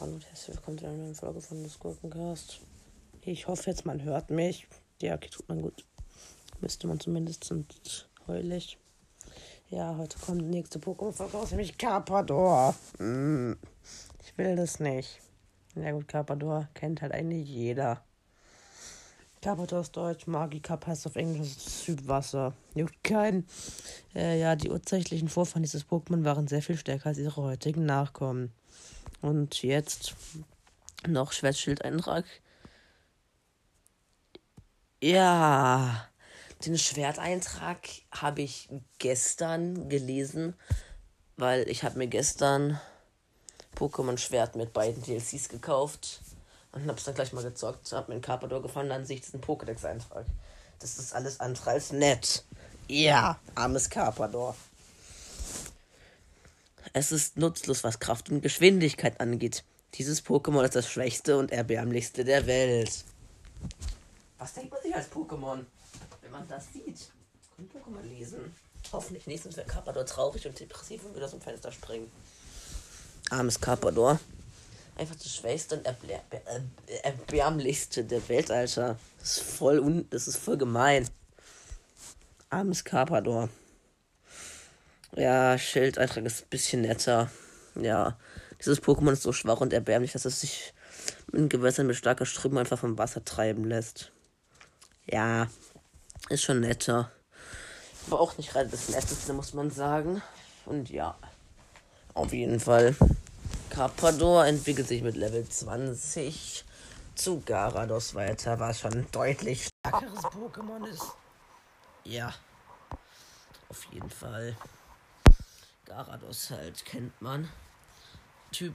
Hallo und herzlich willkommen zu einer neuen Folge von des Gurkencast. Ich hoffe jetzt, man hört mich. Ja, okay, tut man gut. Müsste man zumindest sind heulig. Ja, heute kommt die nächste Pokémon-Folge aus, nämlich Carpador. Hm, ich will das nicht. Ja gut, Carpador kennt halt eigentlich jeder. Carpador ist Deutsch, Magikarp heißt auf Englisch Südwasser. Juckt keinen. Äh, ja, die urzeitlichen Vorfahren dieses Pokémon waren sehr viel stärker als ihre heutigen Nachkommen. Und jetzt noch Schwertschildeintrag. Ja, den Schwerteintrag habe ich gestern gelesen, weil ich habe mir gestern Pokémon Schwert mit beiden DLCs gekauft und habe es dann gleich mal gezockt, habe mir einen Carpador gefunden, dann sehe ich diesen Pokédex-Eintrag. Das ist alles andere als nett. Ja, armes Carpador. Es ist nutzlos, was Kraft und Geschwindigkeit angeht. Dieses Pokémon ist das schwächste und erbärmlichste der Welt. Was denkt man sich als Pokémon, wenn man das sieht? Können Pokémon lesen? Hoffentlich nicht, sonst wäre Carpador traurig und depressiv und würde aus dem Fenster springen. Armes Carpador. Einfach das schwächste und erbärmlichste der Welt, Alter. Das ist voll un das ist voll gemein. Armes Carpador. Ja, Schildeintrag ist ein bisschen netter. Ja, dieses Pokémon ist so schwach und erbärmlich, dass es sich in Gewässern mit starker Strömung einfach vom Wasser treiben lässt. Ja, ist schon netter. Aber auch nicht gerade das Netteste, muss man sagen. Und ja, auf jeden Fall. Carpador entwickelt sich mit Level 20 zu Garados weiter, was schon deutlich stärkeres Pokémon ist. Ja, auf jeden Fall. Garados halt kennt man. Typ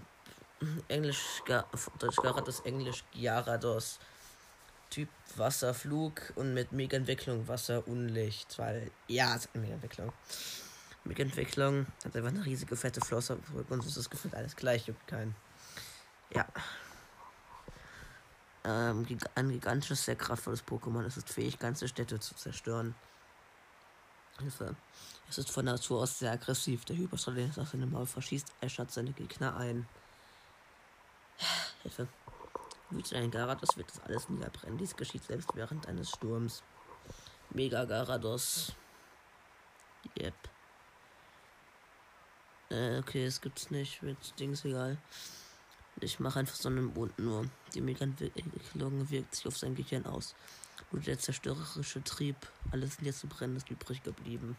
Englisch, Ga- Deutsch Garados, Englisch Gyarados. Typ Wasserflug und mit Mega-Entwicklung Wasser Unlicht. Weil, ja, es hat eine Mega-Entwicklung. Mega-Entwicklung hat einfach eine riesige fette Flosse und so ist das Gefühl alles gleich, juckt keinen. Ja. Ähm, ein gigantisches, sehr kraftvolles Pokémon. Es ist fähig, ganze Städte zu zerstören. Hilfe. Es ist von Natur aus sehr aggressiv. Der Hyperstrahl, das aus seinem Maul verschießt, äschert seine Gegner ein. Hilfe. Wütet ein Garados, wird das alles niederbrennen. Dies geschieht selbst während eines Sturms. Mega Garados. Äh, okay, es gibt's nicht. Mit Dings egal. Ich mache einfach so nur. Die Mega-Entwicklung wirkt sich auf sein Gehirn aus. Nur der zerstörerische Trieb, alles niederzubrennen, ist übrig geblieben.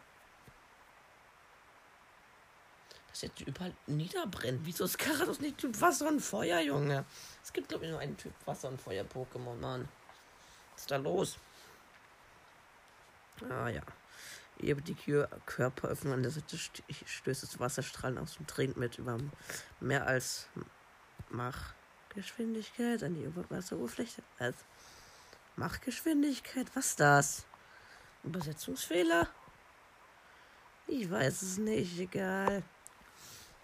Das jetzt überall niederbrennt. Wieso ist Karados nicht Typ Wasser und Feuer, Junge? Es gibt, glaube ich, nur einen Typ Wasser und Feuer-Pokémon, Mann. Was ist da los? Ah, ja. Über die Körperöffnung an der Seite st- stößt es Wasserstrahlen aus und dringt mit über mehr als Machgeschwindigkeit an die Wasseroberfläche. Also Machgeschwindigkeit, was das? Übersetzungsfehler? Ich weiß es nicht, egal.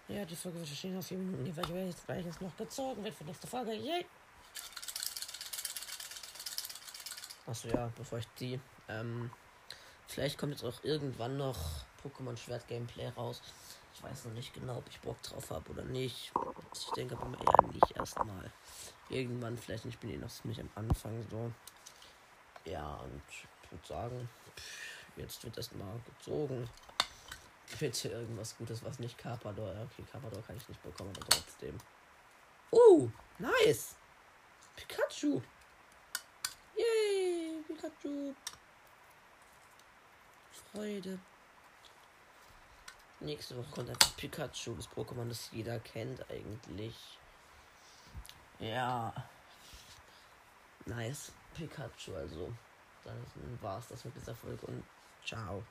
Ja, die Folge wird stehen auf vier Minuten, weil ich werde jetzt, weil ich jetzt noch gezogen wird für nächste Folge. Yay! Achso, ja, bevor ich die, ähm, vielleicht kommt jetzt auch irgendwann noch Pokémon Schwert Gameplay raus. Ich weiß noch nicht genau, ob ich Bock drauf habe oder nicht. Ich denke aber eher nicht erstmal. Irgendwann vielleicht, ich bin eh noch ziemlich am Anfang so. Ja, und ich würde sagen, jetzt wird erstmal gezogen. Bitte irgendwas Gutes, was nicht Carpador. Okay, Carpador kann ich nicht bekommen, aber trotzdem. Oh, nice! Pikachu! Yay, Pikachu! Freude. Nächste Woche kommt einfach Pikachu, das Pokémon, das jeder kennt eigentlich. Ja. Nice. Pikachu, also. Dann war's das mit dieser Folge und ciao.